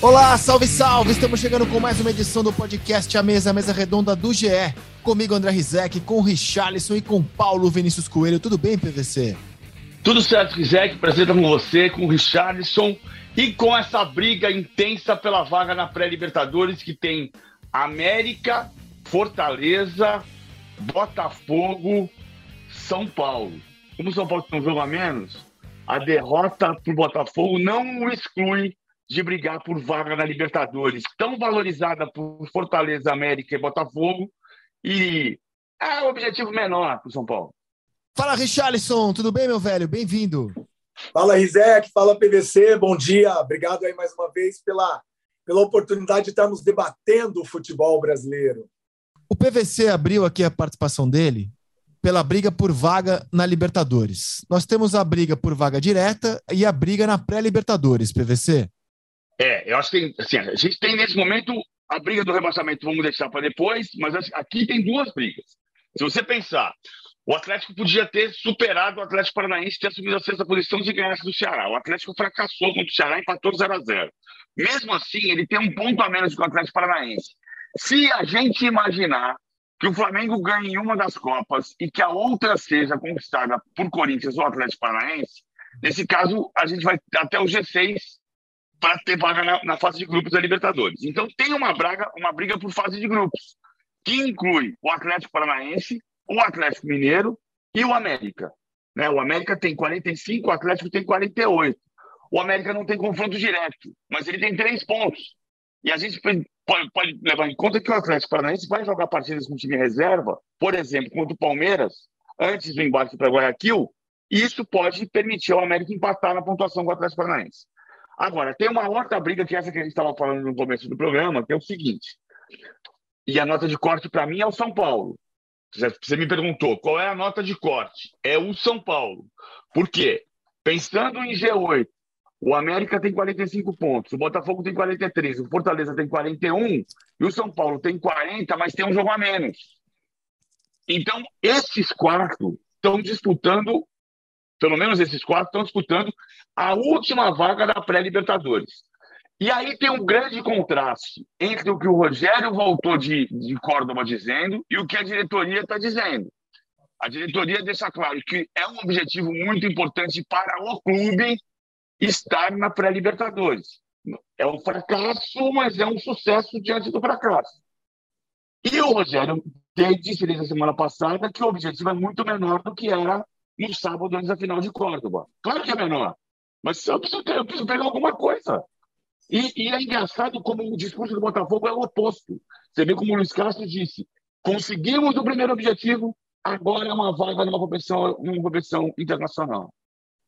Olá, salve, salve! Estamos chegando com mais uma edição do podcast A Mesa, a Mesa Redonda do GE. Comigo, André Rizek, com Richarlison e com Paulo Vinícius Coelho. Tudo bem, PVC? Tudo certo, Rizek. Prazer estar com você, com o Richarlison e com essa briga intensa pela vaga na pré-Libertadores que tem América, Fortaleza, Botafogo, São Paulo. Como o São Paulo tem um jogo a menos, a derrota para o Botafogo não exclui de brigar por vaga na Libertadores, tão valorizada por Fortaleza, América e Botafogo, e é um objetivo menor para o São Paulo. Fala, Richarlison, tudo bem, meu velho? Bem-vindo. Fala, Rizek, fala, PVC, bom dia. Obrigado aí mais uma vez pela, pela oportunidade de estarmos debatendo o futebol brasileiro. O PVC abriu aqui a participação dele pela briga por vaga na Libertadores. Nós temos a briga por vaga direta e a briga na pré-Libertadores, PVC. É, eu acho que tem, assim, a gente tem nesse momento a briga do rebaixamento, vamos deixar para depois, mas aqui tem duas brigas. Se você pensar, o Atlético podia ter superado o Atlético Paranaense, ter assumido a sexta posição se ganhasse do Ceará. O Atlético fracassou contra o Ceará, empatou 0 a 0 Mesmo assim, ele tem um ponto a menos que o Atlético Paranaense. Se a gente imaginar que o Flamengo ganhe uma das Copas e que a outra seja conquistada por Corinthians ou Atlético Paranaense, nesse caso, a gente vai até o G6 para ter vaga na, na, fase de grupos da Libertadores. Então tem uma, braga, uma briga por fase de grupos, que inclui o Atlético Paranaense, o Atlético Mineiro e o América. Né? O América tem 45, o Atlético tem 48. O América não tem confronto direto, mas ele tem três pontos. E a gente pode, pode levar em conta que o Atlético Paranaense vai jogar partidas com time reserva, por exemplo, contra o Palmeiras, antes do embarque para Guayaquil, e isso pode permitir ao América empatar na pontuação com o Atlético Paranaense. Agora, tem uma outra briga, que é essa que a gente estava falando no começo do programa, que é o seguinte. E a nota de corte para mim é o São Paulo. Você me perguntou qual é a nota de corte? É o São Paulo. Por quê? Pensando em G8, o América tem 45 pontos, o Botafogo tem 43, o Fortaleza tem 41 e o São Paulo tem 40, mas tem um jogo a menos. Então, esses quatro estão disputando pelo menos esses quatro, estão disputando a última vaga da pré-Libertadores. E aí tem um grande contraste entre o que o Rogério voltou de, de Córdoba dizendo e o que a diretoria está dizendo. A diretoria deixa claro que é um objetivo muito importante para o clube estar na pré-Libertadores. É um fracasso, mas é um sucesso diante do fracasso. E o Rogério disse desde a semana passada que o objetivo é muito menor do que era no sábado antes da final de Córdoba. Claro que é menor, mas eu preciso, ter, eu preciso pegar alguma coisa. E, e, é engraçado como o discurso do Botafogo é o oposto. Você vê como o Luiz Castro disse: conseguimos o primeiro objetivo, agora é uma vaga numa competição, numa competição internacional.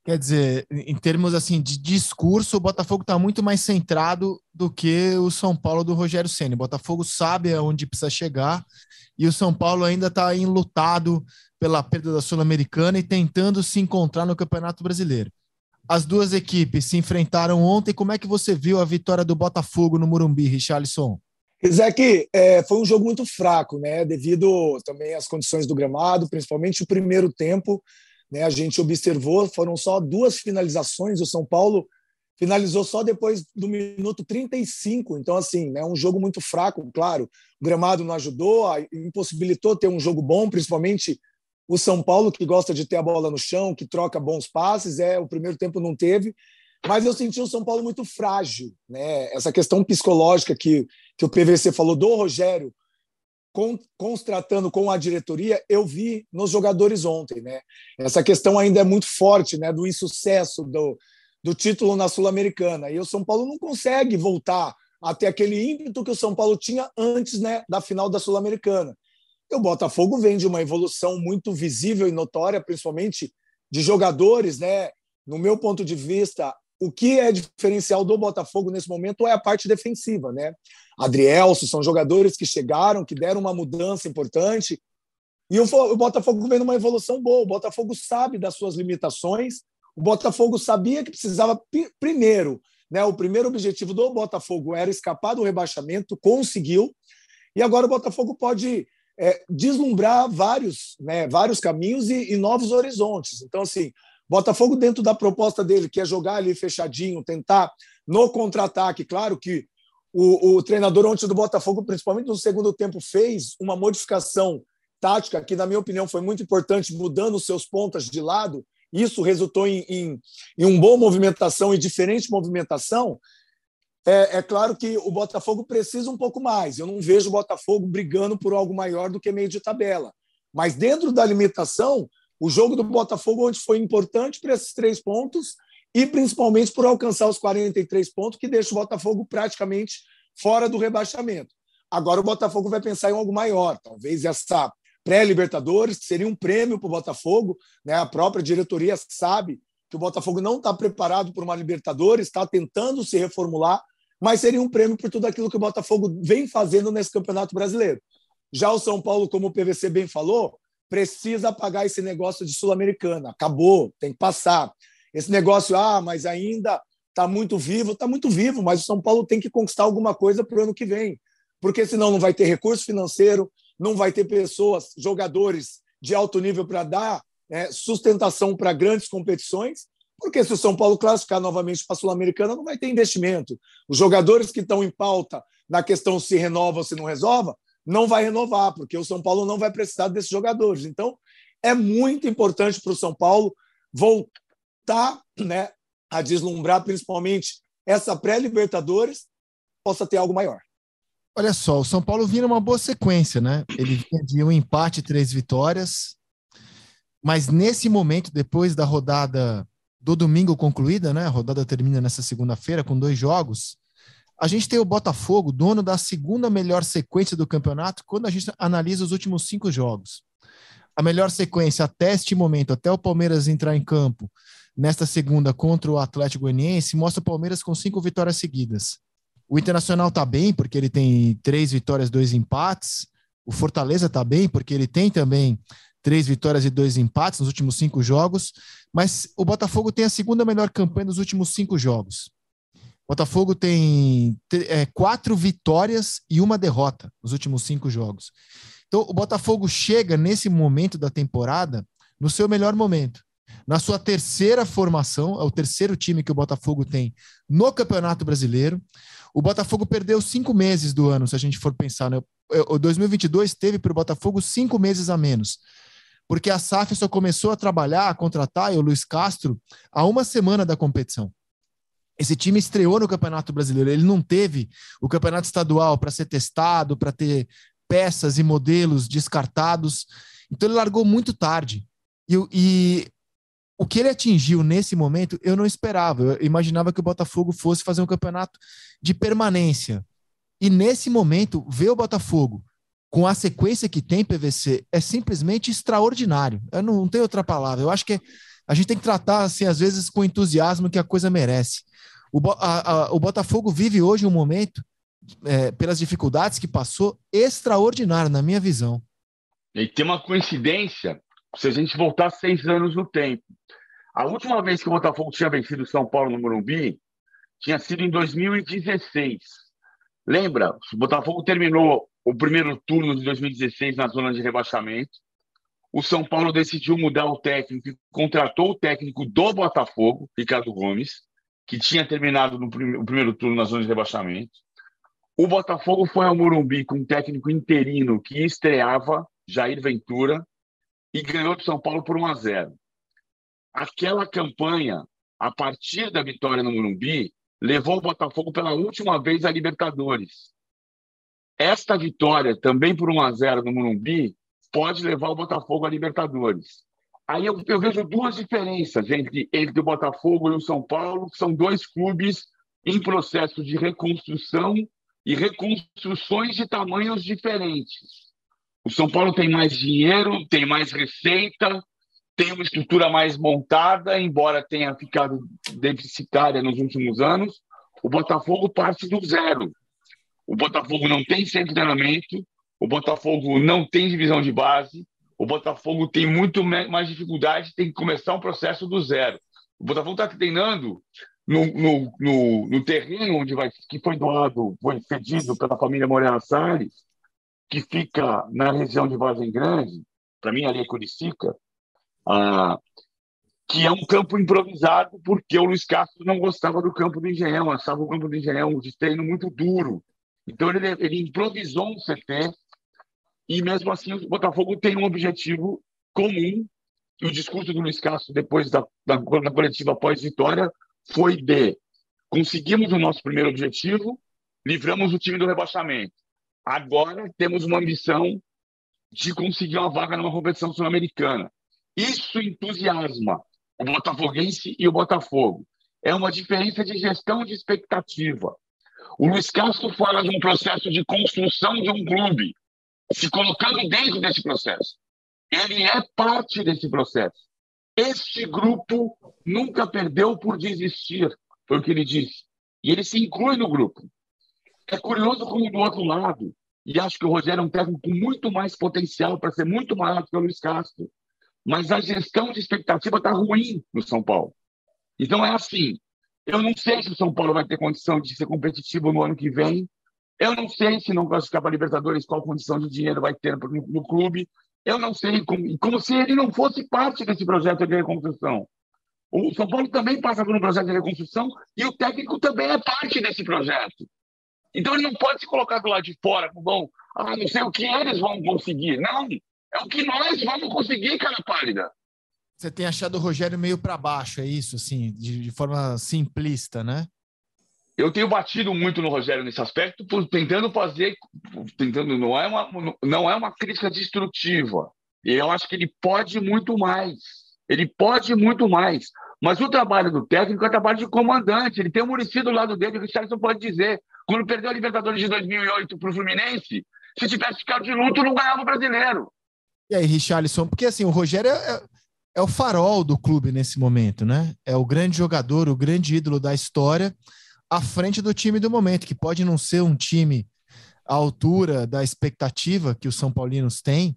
Quer dizer, em termos assim de discurso, o Botafogo está muito mais centrado do que o São Paulo do Rogério Ceni. O Botafogo sabe aonde precisa chegar e o São Paulo ainda está enlutado pela perda da Sul-Americana e tentando se encontrar no Campeonato Brasileiro. As duas equipes se enfrentaram ontem. Como é que você viu a vitória do Botafogo no Morumbi, Richarlison? Isaac, é, foi um jogo muito fraco, né? Devido também às condições do gramado, principalmente o primeiro tempo. Né, a gente observou, foram só duas finalizações. O São Paulo finalizou só depois do minuto 35. Então, assim, é né, um jogo muito fraco, claro. O gramado não ajudou, impossibilitou ter um jogo bom, principalmente o São Paulo, que gosta de ter a bola no chão, que troca bons passes, é o primeiro tempo não teve, mas eu senti o São Paulo muito frágil, né? Essa questão psicológica que, que o PVC falou do Rogério, com, constratando com a diretoria, eu vi nos jogadores ontem, né? Essa questão ainda é muito forte, né? Do insucesso do, do título na Sul-Americana. E o São Paulo não consegue voltar até aquele ímpeto que o São Paulo tinha antes né, da final da Sul-Americana. E o Botafogo vem de uma evolução muito visível e notória, principalmente de jogadores, né? No meu ponto de vista, o que é diferencial do Botafogo nesse momento é a parte defensiva, né? Adrielso são jogadores que chegaram, que deram uma mudança importante. E o Botafogo vem numa evolução boa. O Botafogo sabe das suas limitações. O Botafogo sabia que precisava primeiro, né? O primeiro objetivo do Botafogo era escapar do rebaixamento, conseguiu. E agora o Botafogo pode é, deslumbrar vários, né, vários caminhos e, e, novos horizontes. Então, assim, Botafogo, dentro da proposta dele, que é jogar ali fechadinho, tentar no contra-ataque. Claro que o, o, treinador ontem do Botafogo, principalmente no segundo tempo, fez uma modificação tática que, na minha opinião, foi muito importante, mudando os seus pontas de lado. Isso resultou em, em, em uma boa movimentação e diferente movimentação. É, é, claro que o Botafogo precisa um pouco mais. Eu não vejo o Botafogo brigando por algo maior do que meio de tabela. Mas dentro da limitação, o jogo do Botafogo onde foi importante para esses três pontos e principalmente por alcançar os 43 pontos, que deixa o Botafogo praticamente fora do rebaixamento. Agora o Botafogo vai pensar em algo maior, talvez essa pré-Libertadores, que seria um prêmio para o Botafogo. Né? A própria diretoria sabe que o Botafogo não está preparado para uma Libertadores, está tentando se reformular, mas seria um prêmio por tudo aquilo que o Botafogo vem fazendo nesse Campeonato Brasileiro. Já o São Paulo, como o PVC bem falou, precisa pagar esse negócio de Sul-Americana. Acabou, tem que passar. Esse negócio, ah, mas ainda está muito vivo, está muito vivo, mas o São Paulo tem que conquistar alguma coisa para o ano que vem, porque senão não vai ter recurso financeiro, não vai ter pessoas, jogadores de alto nível para dar é, sustentação para grandes competições, porque se o São Paulo classificar novamente para a Sul-Americana, não vai ter investimento. Os jogadores que estão em pauta na questão se renova ou se não resolve, não vai renovar, porque o São Paulo não vai precisar desses jogadores. Então, é muito importante para o São Paulo voltar né, a deslumbrar, principalmente essa pré-Libertadores, possa ter algo maior. Olha só, o São Paulo vinha uma boa sequência, né? Ele vinha de um empate três vitórias, mas nesse momento, depois da rodada do domingo concluída, né? A rodada termina nessa segunda-feira com dois jogos. A gente tem o Botafogo, dono da segunda melhor sequência do campeonato, quando a gente analisa os últimos cinco jogos. A melhor sequência até este momento, até o Palmeiras entrar em campo, nesta segunda contra o Atlético Goianiense mostra o Palmeiras com cinco vitórias seguidas. O Internacional está bem, porque ele tem três vitórias, dois empates. O Fortaleza está bem, porque ele tem também três vitórias e dois empates nos últimos cinco jogos. Mas o Botafogo tem a segunda melhor campanha nos últimos cinco jogos. Botafogo tem é, quatro vitórias e uma derrota nos últimos cinco jogos. Então, o Botafogo chega nesse momento da temporada no seu melhor momento na sua terceira formação, é o terceiro time que o Botafogo tem no Campeonato Brasileiro. O Botafogo perdeu cinco meses do ano, se a gente for pensar. Né? O 2022 teve para o Botafogo cinco meses a menos, porque a SAF só começou a trabalhar, a contratar o Luiz Castro há uma semana da competição. Esse time estreou no Campeonato Brasileiro, ele não teve o Campeonato Estadual para ser testado, para ter peças e modelos descartados. Então ele largou muito tarde. E, e o que ele atingiu nesse momento, eu não esperava. Eu imaginava que o Botafogo fosse fazer um campeonato de permanência. E nesse momento, ver o Botafogo com a sequência que tem PVC é simplesmente extraordinário. Eu não, não tenho outra palavra. Eu acho que a gente tem que tratar, assim, às vezes, com entusiasmo que a coisa merece. O, a, a, o Botafogo vive hoje um momento, é, pelas dificuldades que passou, extraordinário, na minha visão. E tem uma coincidência, se a gente voltar seis anos no tempo. A última vez que o Botafogo tinha vencido o São Paulo no Morumbi tinha sido em 2016. Lembra? O Botafogo terminou o primeiro turno de 2016 na zona de rebaixamento. O São Paulo decidiu mudar o técnico e contratou o técnico do Botafogo, Ricardo Gomes, que tinha terminado no prim primeiro turno na zona de rebaixamento. O Botafogo foi ao Morumbi com um técnico interino que estreava, Jair Ventura, e ganhou do São Paulo por 1 a 0 aquela campanha, a partir da vitória no Morumbi, levou o Botafogo pela última vez à Libertadores. Esta vitória, também por 1 a 0 no Morumbi, pode levar o Botafogo à Libertadores. Aí eu, eu vejo duas diferenças entre, entre o Botafogo e o São Paulo, que são dois clubes em processo de reconstrução e reconstruções de tamanhos diferentes. O São Paulo tem mais dinheiro, tem mais receita, tem uma estrutura mais montada, embora tenha ficado deficitária nos últimos anos. O Botafogo parte do zero. O Botafogo não tem centro de treinamento, o Botafogo não tem divisão de base, o Botafogo tem muito mais dificuldade, tem que começar um processo do zero. O Botafogo está treinando no, no, no, no, terreno onde vai, que foi doado, foi cedido pela família Morena Salles, que fica na região de Vargem Grande, para mim ali é Curicica, ah, que é um campo improvisado, porque o Luiz Castro não gostava do campo do Engenhão, achava o campo do Engenhão de treino muito duro. Então ele, ele improvisou um CT e mesmo assim o Botafogo tem um objetivo comum e o discurso do Luiz Castro depois da, da, da coletiva pós-vitória foi de conseguimos o nosso primeiro objetivo, livramos o time do rebaixamento. Agora temos uma ambição de conseguir uma vaga numa competição sul-americana. Isso entusiasma o botafoguense e o Botafogo. É uma diferença de gestão de expectativa. O Luiz Castro fala de um processo de construção de um clube, se colocando dentro desse processo. Ele é parte desse processo. Este grupo nunca perdeu por desistir, foi o que ele disse. E ele se inclui no grupo. É curioso como do outro lado, e acho que o Rogério é um técnico com muito mais potencial para ser muito maior que o Luiz Castro, mas a gestão de expectativa está ruim no São Paulo. Então é assim. Eu não sei se o São Paulo vai ter condição de ser competitivo no ano que vem. Eu não sei se não classificar para Libertadores qual condição de dinheiro vai ter no, no clube. Eu não sei como, como se ele não fosse parte desse projeto de reconstrução. O São Paulo também passa por um projeto de reconstrução e o técnico também é parte desse projeto. Então ele não pode se colocar do lado de fora, bom, ah, não sei o que eles vão conseguir. Não, é o que nós vamos conseguir, cara pálida. Você tem achado o Rogério meio para baixo, é isso, assim, de, de, forma simplista, né? Eu tenho batido muito no Rogério nesse aspecto, por, tentando fazer, tentando não é uma não é uma crítica destrutiva. Eu acho que ele pode muito mais. Ele pode muito mais. Mas o trabalho do técnico é trabalho de comandante. Ele tem o Muricy do lado dele, o Richardson pode dizer. Quando perdeu a Libertadores de 2008 para o Fluminense, se tivesse ficado de luto, não ganhava o brasileiro. E aí, Richarlison, porque assim, o Rogério é, é, é, o farol do clube nesse momento, né? É o grande jogador, o grande ídolo da história, à frente do time do momento, que pode não ser um time à altura da expectativa que os São Paulinos têm,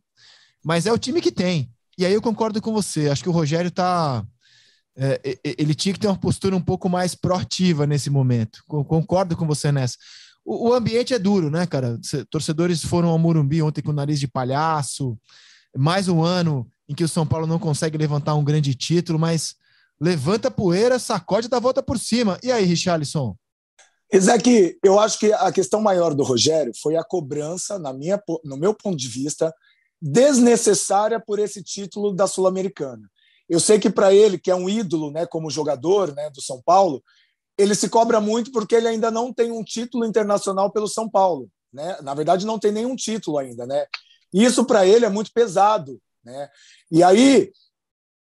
mas é o time que tem. E aí eu concordo com você, acho que o Rogério tá. É, ele tinha que ter uma postura um pouco mais proativa nesse momento. Concordo com você nessa. O, o ambiente é duro, né, cara? Torcedores foram ao Morumbi ontem com o nariz de palhaço, mais um ano em que o São Paulo não consegue levantar um grande título, mas levanta a poeira, sacode da volta por cima. E aí, Richarlison? Isaac, eu acho que a questão maior do Rogério foi a cobrança, na minha, no meu ponto de vista, desnecessária por esse título da Sul-Americana. Eu sei que para ele, que é um ídolo, né, como jogador, né, do São Paulo, ele se cobra muito porque ele ainda não tem um título internacional pelo São Paulo, né? Na verdade, não tem nenhum título ainda, né? Isso para ele é muito pesado. Né? E aí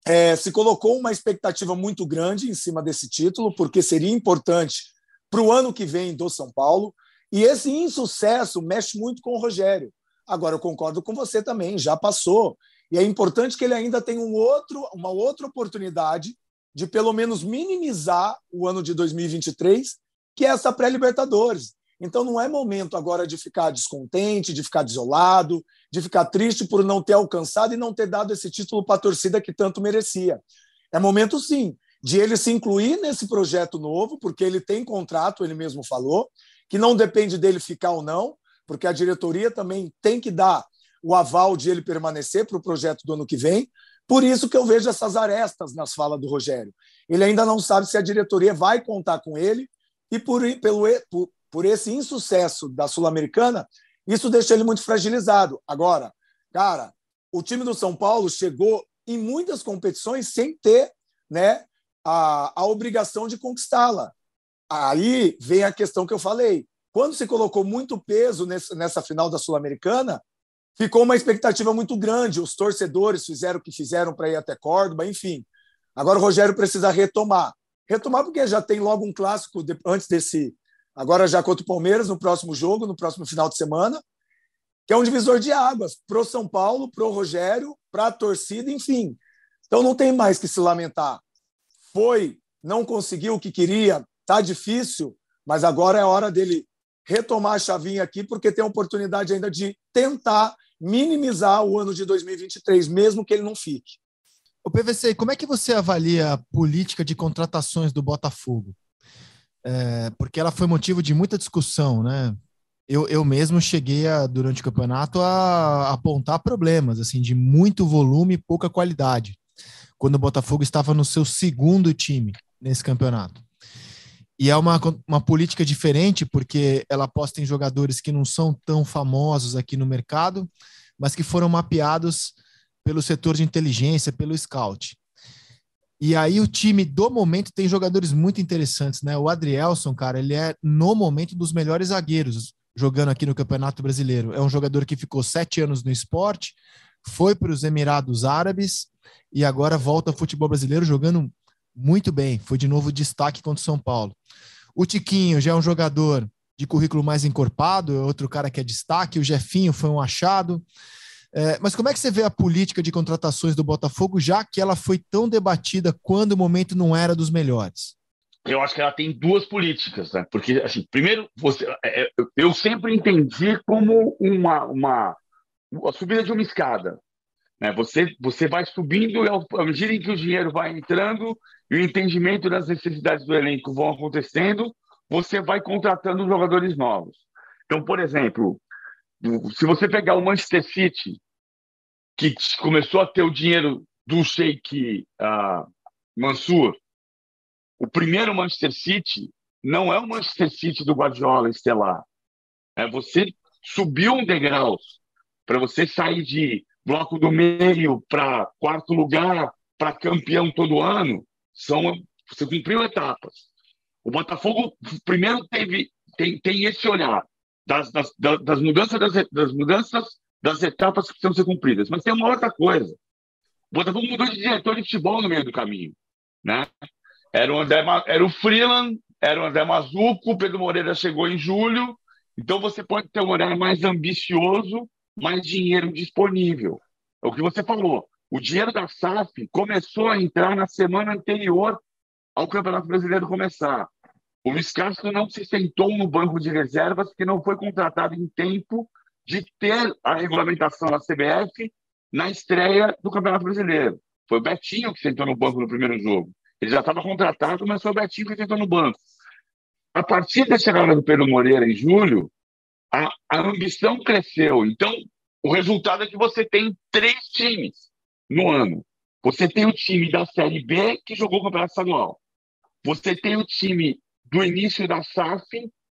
é, se colocou uma expectativa muito grande em cima desse título, porque seria importante para o ano que vem do São Paulo. E esse insucesso mexe muito com o Rogério. Agora, eu concordo com você também, já passou. E é importante que ele ainda tenha um outro, uma outra oportunidade de, pelo menos, minimizar o ano de 2023, que é essa pré-Libertadores. Então não é momento agora de ficar descontente, de ficar desolado, de ficar triste por não ter alcançado e não ter dado esse título para a torcida que tanto merecia. É momento sim de ele se incluir nesse projeto novo, porque ele tem contrato, ele mesmo falou, que não depende dele ficar ou não, porque a diretoria também tem que dar o aval de ele permanecer para o projeto do ano que vem. Por isso que eu vejo essas arestas nas falas do Rogério. Ele ainda não sabe se a diretoria vai contar com ele e por, pelo, por, por esse insucesso da Sul-Americana, isso deixa ele muito fragilizado. Agora, cara, o time do São Paulo chegou em muitas competições sem ter né, a, a obrigação de conquistá-la. Aí vem a questão que eu falei. Quando se colocou muito peso nesse, nessa final da Sul-Americana, ficou uma expectativa muito grande. Os torcedores fizeram o que fizeram para ir até Córdoba, enfim. Agora o Rogério precisa retomar. Retomar porque já tem logo um clássico antes desse, agora já contra o Palmeiras no próximo jogo, no próximo final de semana, que é um divisor de águas para o São Paulo, para o Rogério, para a torcida, enfim. Então não tem mais que se lamentar. Foi, não conseguiu o que queria, tá difícil, mas agora é hora dele retomar a chavinha aqui, porque tem a oportunidade ainda de tentar minimizar o ano de 2023, mesmo que ele não fique. O PVC, como é que você avalia a política de contratações do Botafogo? é, porque ela foi motivo de muita discussão, né? Eu, eu mesmo cheguei a, durante o campeonato a, apontar problemas, assim, de muito volume e pouca qualidade. Quando o Botafogo estava no seu segundo time nesse campeonato. E é uma, uma política diferente, porque ela aposta em jogadores que não são tão famosos aqui no mercado, mas que foram mapeados pelo setor de inteligência, pelo scout. E aí o time do momento tem jogadores muito interessantes, né? O Adrielson, cara, ele é no momento dos melhores zagueiros jogando aqui no Campeonato Brasileiro. É um jogador que ficou sete anos no esporte, foi para os Emirados Árabes e agora volta ao futebol brasileiro jogando muito bem. Foi de novo destaque contra o São Paulo. O Tiquinho já é um jogador de currículo mais encorpado, é outro cara que é destaque. O Jefinho foi um achado. É, mas como é que você vê a política de contratações do Botafogo, já que ela foi tão debatida quando o momento não era dos melhores? Eu acho que ela tem duas políticas, né? Porque, assim, primeiro, você, é, é eu sempre entendi como uma, uma a subida de uma escada. Né? Você, você vai subindo à medida em que o dinheiro vai entrando e o entendimento das necessidades do elenco vão acontecendo, você vai contratando jogadores novos. Então, por exemplo, se você pegar o Manchester City, que começou a ter o dinheiro do Sheikh uh, Mansur, o primeiro Manchester City não é o Manchester City do Guardiola estelar. É você subiu um degrau para você sair de bloco do meio para quarto lugar, para campeão todo ano. São você cumpriu etapas. O Botafogo primeiro teve tem, tem esse olhar das, das, das, mudanças das, das mudanças das etapas que precisam ser cumpridas. Mas tem uma outra coisa. O Botafogo mudou de diretor de futebol no meio do caminho, né? Era o André, era o Freeland, era o André Mazuco, Pedro Moreira chegou em julho. Então você pode ter um horário mais ambicioso, mais dinheiro disponível. É o que você falou. O dinheiro da SAF começou a entrar na semana anterior ao Campeonato Brasileiro começar. O Luiz Castro não se sentou no banco de reservas porque não foi contratado em tempo de ter a regulamentação da CBF na estreia do Campeonato Brasileiro. Foi o Betinho que sentou no banco no primeiro jogo. Ele já estava contratado, mas foi o Betinho que sentou no banco. A partir da chegada do Pedro Moreira em julho, a, a ambição cresceu. Então, o resultado é que você tem três times no ano. Você tem o time da Série B que jogou o Campeonato Estadual. Você tem o time do início da SAF,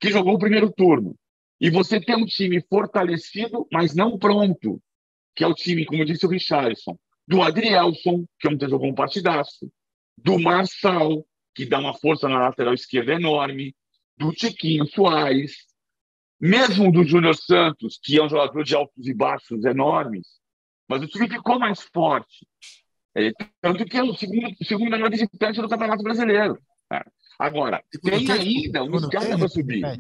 que jogou o primeiro turno. E você tem um time fortalecido, mas não pronto, que é o time, como disse o Richardson, do Adrielson, que ontem jogou um partidaço, do Marçal, que dá uma força na lateral esquerda enorme, do Tiquinho Soares, mesmo do Júnior Santos, que é um jogador de altos e baixos enormes, mas o time ficou mais forte. É, tanto que é o segundo, segundo melhor visitante do Campeonato Brasileiro. Agora, segundo tem ainda um escada para subir.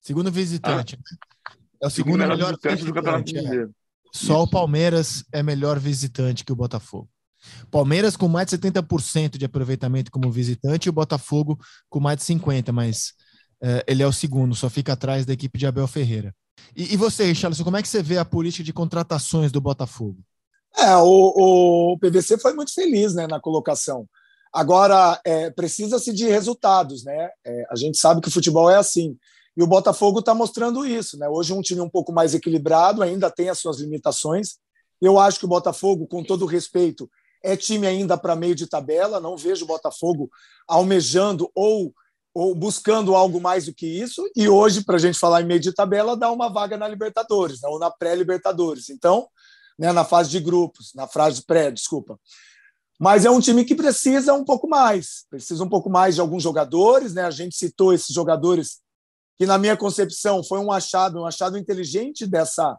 Segundo visitante. Ah? É o segundo, segundo melhor, melhor visitante, do Campeonato é. Brasileiro. Só Isso. o Palmeiras é melhor visitante que o Botafogo. Palmeiras com mais de 70% de aproveitamento como visitante e o Botafogo com mais de 50%, mas ele é o segundo, só fica atrás da equipe de Abel Ferreira. E, e você, Richardson, como é que você vê a política de contratações do Botafogo? É, o, o PVC foi muito feliz né, na colocação. Agora, é, precisa-se de resultados, né? É, a gente sabe que o futebol é assim. E o Botafogo está mostrando isso, né? Hoje um time um pouco mais equilibrado, ainda tem as suas limitações. Eu acho que o Botafogo, com todo respeito, é time ainda para meio de tabela. Não vejo o Botafogo almejando ou, ou buscando algo mais do que isso. E hoje, para a gente falar em meio de tabela, dá uma vaga na Libertadores, né? ou na pré-Libertadores. Então, né, na fase de grupos, na fase pré, desculpa. Mas é um time que precisa um pouco mais, precisa um pouco mais de alguns jogadores, né? A gente citou esses jogadores que, na minha concepção, foi um achado, um achado inteligente dessa,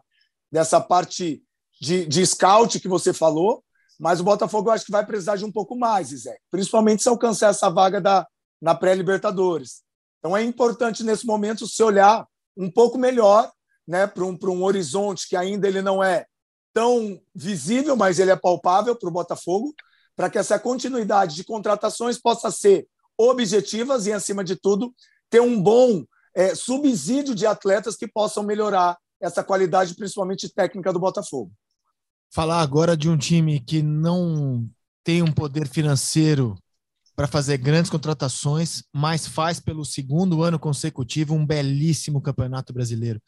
dessa parte de, de scout que você falou. Mas o Botafogo eu acho que vai precisar de um pouco mais, Zé, principalmente se alcançar essa vaga da, na pré-Libertadores. Então é importante nesse momento se olhar um pouco melhor né, para um, um horizonte que ainda ele não é tão visível, mas ele é palpável para o Botafogo, para que essa continuidade de contratações possa ser objetivas e, acima de tudo, ter um bom é, subsídio de atletas que possam melhorar essa qualidade, principalmente técnica do Botafogo. Falar agora de um time que não tem um poder financeiro para fazer grandes contratações, mas faz pelo segundo ano consecutivo um belíssimo campeonato brasileiro.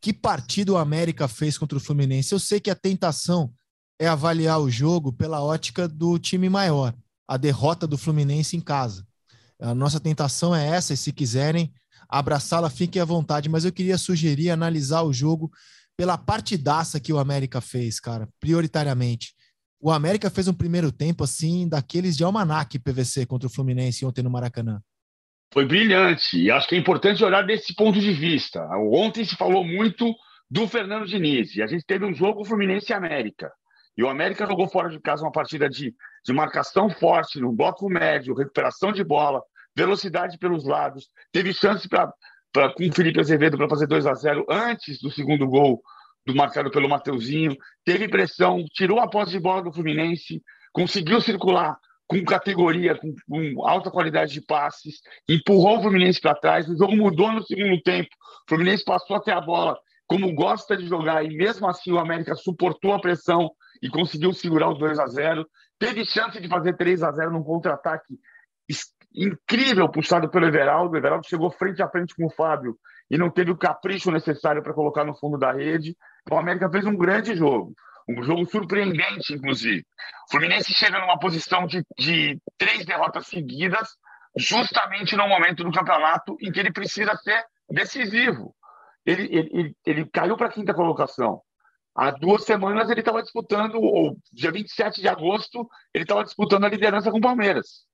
Que partido o América fez contra o Fluminense? Eu sei que a tentação é avaliar o jogo pela ótica do time maior, a derrota do Fluminense em casa. A nossa tentação é essa, e se quiserem abraçá-la, fiquem à vontade, mas eu queria sugerir analisar o jogo pela partidaça que o América fez, cara, prioritariamente. O América fez um primeiro tempo assim, daqueles de almanac PVC contra o Fluminense ontem no Maracanã. Foi brilhante, e acho que é importante olhar desse ponto de vista. Ontem se falou muito do Fernando Diniz, e a gente teve um jogo Fluminense e América. E o América jogou fora de casa uma partida de, de marcação forte, no bloco médio, recuperação de bola, velocidade pelos lados. Teve chance para com o Felipe Azevedo para fazer 2 a 0 antes do segundo gol do marcado pelo Mateuzinho. Teve pressão, tirou a posse de bola do Fluminense, conseguiu circular com categoria, com, com alta qualidade de passes, empurrou o Fluminense para trás. O jogo mudou no segundo tempo. O Fluminense passou até a bola como gosta de jogar, e mesmo assim o América suportou a pressão e conseguiu segurar os 2 a 0 Teve chance de fazer 3 a 0 num contra-ataque incrível puxado pelo Everaldo. O Everaldo chegou frente a frente com o Fábio e não teve o capricho necessário para colocar no fundo da rede. Então, o América fez um grande jogo, um jogo surpreendente, inclusive. O Fluminense chega numa posição de, de três derrotas seguidas, justamente no momento do campeonato em que ele precisa ser decisivo. Ele, ele, ele, caiu para a quinta colocação. Há duas semanas ele estava disputando, ou dia 27 de agosto, ele estava disputando a liderança com o Palmeiras.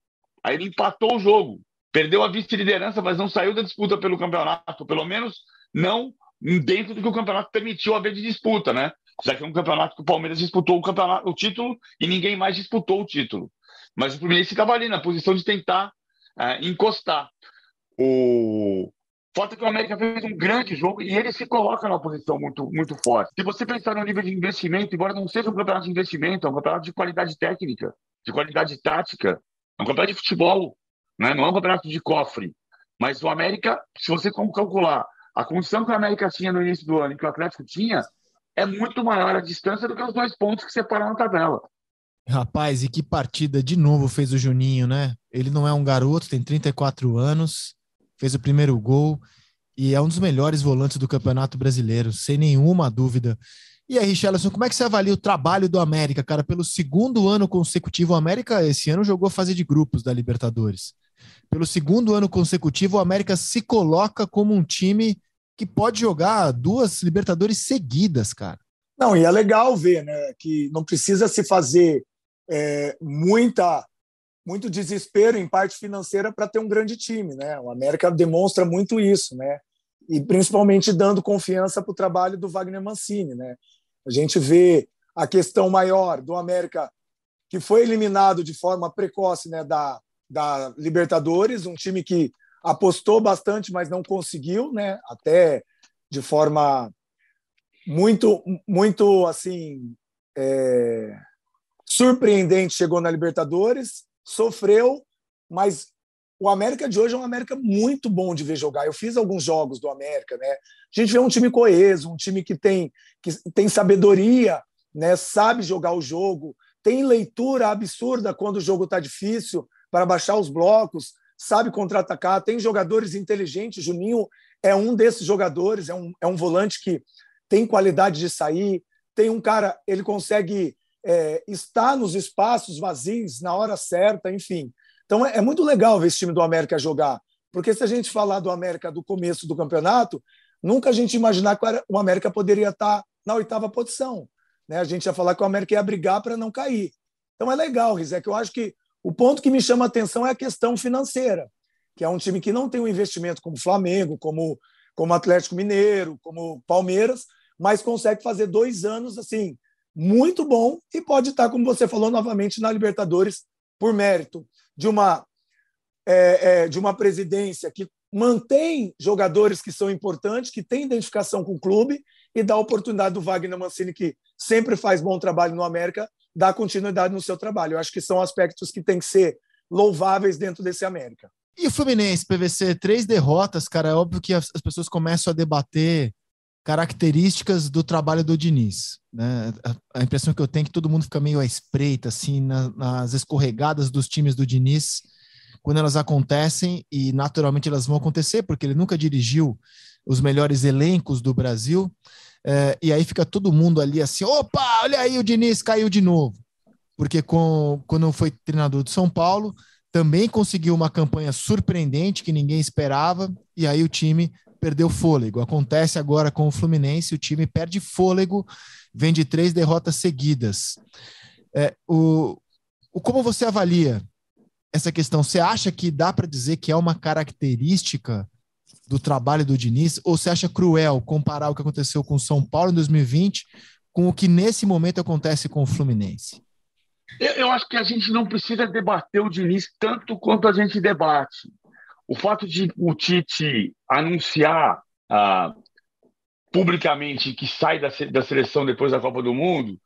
Aí ele empatou o jogo, perdeu a vice-liderança, mas não saiu da disputa pelo campeonato, pelo menos não dentro do que o campeonato permitiu haver de disputa, né? Já que é um campeonato que o Palmeiras disputou o campeonato, o título e ninguém mais disputou o título. Mas o Fluminense estava ali na posição de tentar é, encostar. O, Falta que o América fez um grande jogo e ele se coloca numa posição muito, muito forte. Se você pensar no nível de investimento, embora não seja um campeonato de investimento, é um campeonato de qualidade técnica, de qualidade tática, é um campeonato de futebol, né? não é um campeonato de cofre. Mas o América, se você calcular a condição que o América tinha no início do ano e que o Atlético tinha, é muito maior a distância do que os dois pontos que separam a tabela. Rapaz, e que partida de novo fez o Juninho, né? Ele não é um garoto, tem 34 anos fez o primeiro gol e é um dos melhores volantes do Campeonato Brasileiro, sem nenhuma dúvida. E aí, Richarlison, como é que você avalia o trabalho do América, cara? Pelo segundo ano consecutivo, o América esse ano jogou fase de grupos da Libertadores. Pelo segundo ano consecutivo, o América se coloca como um time que pode jogar duas Libertadores seguidas, cara. Não, e é legal ver, né? Que não precisa se fazer é, muita muito desespero em parte financeira para ter um grande time, né? O América demonstra muito isso, né? E principalmente dando confiança para o trabalho do Wagner Mancini, né? A gente vê a questão maior do América que foi eliminado de forma precoce, né, da da Libertadores, um time que apostou bastante, mas não conseguiu, né? Até de forma muito muito assim é, surpreendente chegou na Libertadores sofreu, mas o América de hoje é um América muito bom de ver jogar. Eu fiz alguns jogos do América, né? A gente vê um time coeso, um time que tem, que tem sabedoria, né? Sabe jogar o jogo, tem leitura absurda quando o jogo está difícil para baixar os blocos, sabe contra-atacar, tem jogadores inteligentes. Juninho é um desses jogadores, é um, é um volante que tem qualidade de sair, tem um cara, ele consegue é, está nos espaços vazios na hora certa, enfim. Então é, é muito legal ver esse time do América jogar, porque se a gente falar do América do começo do campeonato, nunca a gente imaginar que o América poderia estar na oitava posição. Né? A gente ia falar que o América ia brigar para não cair. Então é legal, Rizek. Eu acho que o ponto que me chama a atenção é a questão financeira, que é um time que não tem um investimento como Flamengo, como como Atlético Mineiro, como Palmeiras, mas consegue fazer dois anos assim muito bom e pode estar, como você falou novamente, na Libertadores por mérito de uma, é, é, de uma presidência que mantém jogadores que são importantes, que tem identificação com o clube e dá a oportunidade do Wagner Mancini, que sempre faz bom trabalho no América, dar continuidade no seu trabalho. Eu acho que são aspectos que têm que ser louváveis dentro desse América. E o Fluminense, PVC, três derrotas, cara, é óbvio que as pessoas começam a debater características do trabalho do Diniz. Né? A impressão que eu tenho é que todo mundo fica meio à espreita, assim, na, nas escorregadas dos times do Diniz, quando elas acontecem, e naturalmente elas vão acontecer, porque ele nunca dirigiu os melhores elencos do Brasil. É, e aí fica todo mundo ali assim: opa, olha aí, o Diniz caiu de novo. Porque com, quando foi treinador de São Paulo, também conseguiu uma campanha surpreendente que ninguém esperava, e aí o time perdeu fôlego. Acontece agora com o Fluminense, o time perde fôlego, vem de três derrotas seguidas. É, o, o, como você avalia essa questão? Você acha que dá para dizer que é uma característica do trabalho do Diniz, ou você acha cruel comparar o que aconteceu com o São Paulo em 2020 com o que nesse momento acontece com o Fluminense? Eu, eu acho que a gente não precisa debater o Diniz tanto quanto a gente debate. O fato de o Tite anunciar ah, publicamente que sai da, da seleção depois da Copa do Mundo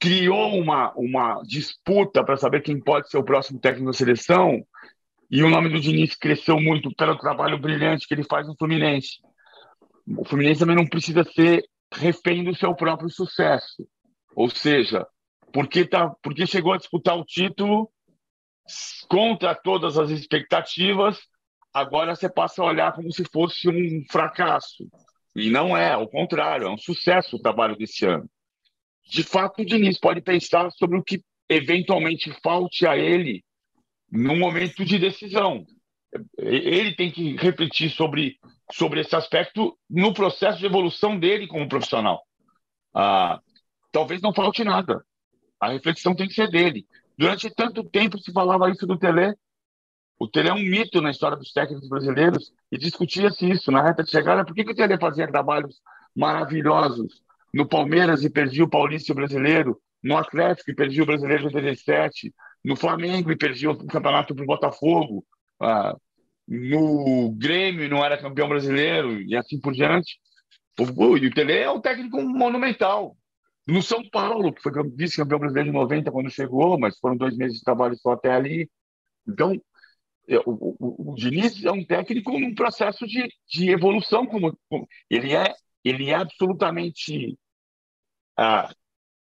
criou uma, uma disputa para saber quem pode ser o próximo técnico da seleção e o nome do Diniz cresceu muito pelo trabalho brilhante que ele faz no Fluminense. O Fluminense também não precisa ser refém do seu próprio sucesso. Ou seja, porque, tá, porque chegou a disputar o título contra todas as expectativas, agora você passa a olhar como se fosse um fracasso. E não é, ao contrário, é um sucesso o trabalho desse ano. De fato, o Diniz pode pensar sobre o que eventualmente falte a ele no momento de decisão. Ele tem que refletir sobre, sobre esse aspecto no processo de evolução dele como profissional. Ah, talvez não falte nada. A reflexão tem que ser dele. Durante tanto tempo se falava isso do Tele. O Tele é um mito na história dos técnicos brasileiros e discutia-se isso na reta de chegada. Por que, que o Tele fazia trabalhos maravilhosos no Palmeiras e perdia o Paulista brasileiro, no Atlético e perdia o brasileiro de 87, no Flamengo e perdia o campeonato para o Botafogo, ah, no Grêmio não era campeão brasileiro e assim por diante. E o Tele é um técnico monumental. No São Paulo, que foi vice-campeão brasileiro de 90 quando chegou, mas foram dois meses de trabalho só até ali. Então, é, o, o, o Diniz é um técnico num processo de, de evolução. Como, como, ele, é, ele é absolutamente. Ah,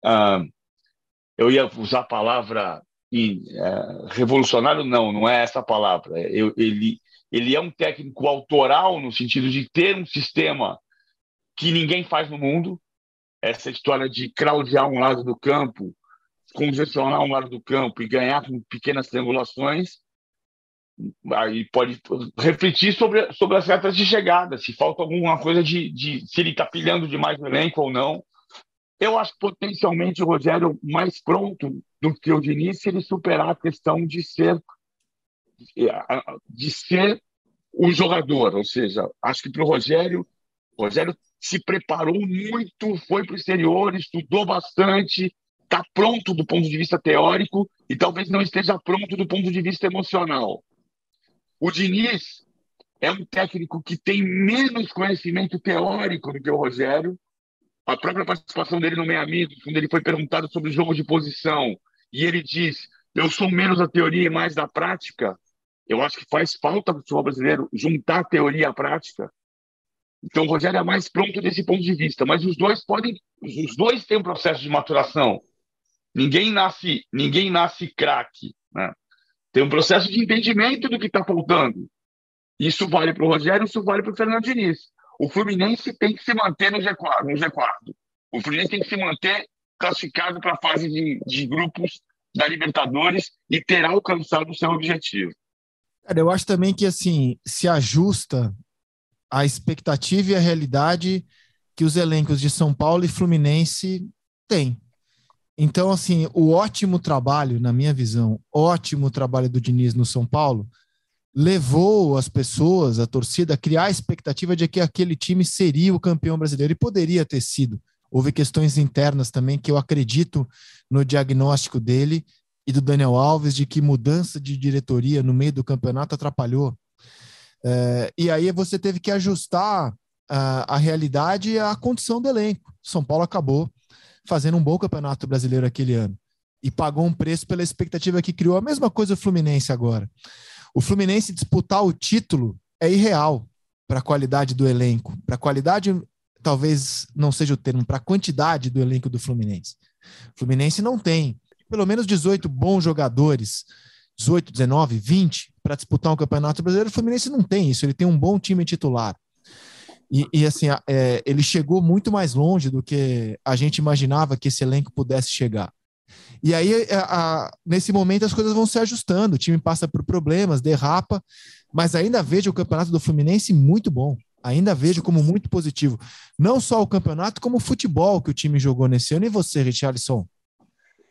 ah, eu ia usar a palavra e, é, revolucionário não, não é essa a palavra. Eu, ele, ele é um técnico autoral no sentido de ter um sistema que ninguém faz no mundo. Essa história de craudiar um lado do campo, congestionar um lado do campo e ganhar com pequenas triangulações, aí pode refletir sobre, sobre as retas de chegada, se falta alguma coisa de, de se ele está pilhando demais o elenco ou não. Eu acho potencialmente o Rogério mais pronto do que o Diniz se ele superar a questão de ser de ser o jogador, ou seja, acho que para o Rogério, Rogério se preparou muito, foi para o exterior, estudou bastante, está pronto do ponto de vista teórico e talvez não esteja pronto do ponto de vista emocional. O Diniz é um técnico que tem menos conhecimento teórico do que o Rogério, a própria participação dele no Meio Amigos, quando ele foi perguntado sobre o jogo de posição, e ele diz: Eu sou menos da teoria e mais da prática. Eu acho que faz falta para o futebol brasileiro juntar a teoria à prática. Então, o Rogério é mais pronto desse ponto de vista, mas os dois podem, os dois têm um processo de maturação. Ninguém nasce, ninguém nasce craque, né? Tem um processo de entendimento do que está faltando. Isso vale para o Rogério, isso vale para o Fernando Diniz. O Fluminense tem que se manter no G4. No G4. O Fluminense tem que se manter classificado para a fase de, de grupos da Libertadores e terá alcançado o seu objetivo. Cara, eu acho também que assim se ajusta a expectativa e a realidade que os elencos de São Paulo e Fluminense têm. Então, assim, o ótimo trabalho, na minha visão, ótimo trabalho do Diniz no São Paulo, levou as pessoas, a torcida, a criar a expectativa de que aquele time seria o campeão brasileiro e poderia ter sido. Houve questões internas também que eu acredito no diagnóstico dele e do Daniel Alves de que mudança de diretoria no meio do campeonato atrapalhou. É, e aí você teve que ajustar a, a realidade e a condição do elenco. São Paulo acabou fazendo um bom campeonato brasileiro aquele ano e pagou um preço pela expectativa que criou. A mesma coisa o Fluminense agora. O Fluminense disputar o título é irreal para a qualidade do elenco, para a qualidade, talvez não seja o termo, para a quantidade do elenco do Fluminense. O Fluminense não tem pelo menos 18 bons jogadores, 18, 19, 20 para disputar um campeonato brasileiro. O Fluminense não tem isso, ele tem um bom time titular. E, e assim, é, ele chegou muito mais longe do que a gente imaginava que esse elenco pudesse chegar. E aí, a, a, nesse momento, as coisas vão se ajustando, o time passa por problemas, derrapa, mas ainda vejo o campeonato do Fluminense muito bom. Ainda vejo como muito positivo. Não só o campeonato, como o futebol que o time jogou nesse ano. E você, Richarlison?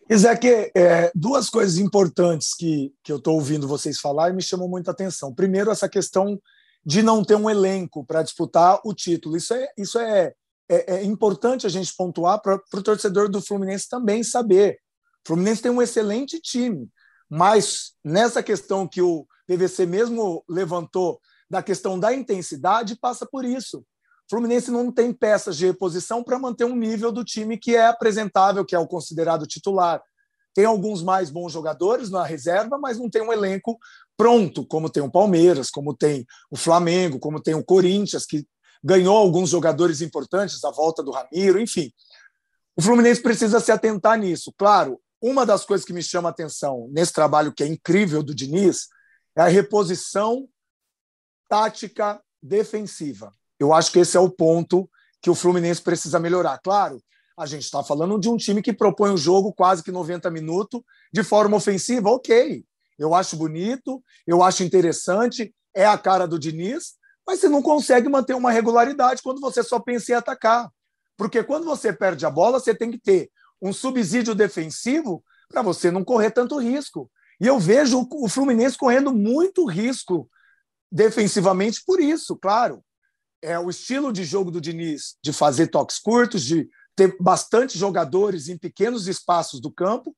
Isaac, é, duas coisas importantes que, que eu estou ouvindo vocês falar e me chamam muita atenção. Primeiro, essa questão de não ter um elenco para disputar o título. Isso é, isso é, é, é importante a gente pontuar para o torcedor do Fluminense também saber. O Fluminense tem um excelente time, mas nessa questão que o PVC mesmo levantou, da questão da intensidade, passa por isso. O Fluminense não tem peças de reposição para manter um nível do time que é apresentável, que é o considerado titular. Tem alguns mais bons jogadores na reserva, mas não tem um elenco pronto, como tem o Palmeiras, como tem o Flamengo, como tem o Corinthians, que ganhou alguns jogadores importantes, a volta do Ramiro, enfim. O Fluminense precisa se atentar nisso. Claro, uma das coisas que me chama a atenção nesse trabalho que é incrível do Diniz é a reposição tática defensiva. Eu acho que esse é o ponto que o Fluminense precisa melhorar. Claro, a gente está falando de um time que propõe o jogo quase que 90 minutos de forma ofensiva, ok. Eu acho bonito, eu acho interessante, é a cara do Diniz, mas você não consegue manter uma regularidade quando você só pensa em atacar. Porque quando você perde a bola, você tem que ter um subsídio defensivo para você não correr tanto risco. E eu vejo o Fluminense correndo muito risco defensivamente por isso, claro. É o estilo de jogo do Diniz de fazer toques curtos, de ter bastante jogadores em pequenos espaços do campo,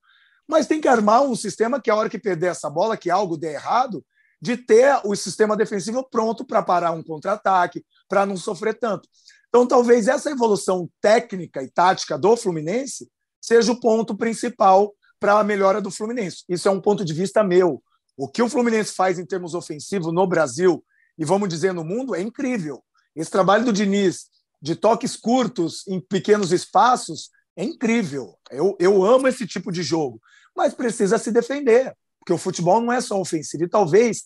mas tem que armar um sistema que a hora que perder essa bola, que algo der errado, de ter o sistema defensivo pronto para parar um contra-ataque, para não sofrer tanto. Então, talvez essa evolução técnica e tática do Fluminense seja o ponto principal para a melhora do Fluminense. Isso é um ponto de vista meu. O que o Fluminense faz em termos ofensivos no Brasil e vamos dizer no mundo é incrível. Esse trabalho do Diniz de toques curtos em pequenos espaços é incrível. Eu, eu amo esse tipo de jogo, mas precisa se defender, porque o futebol não é só ofensivo. E talvez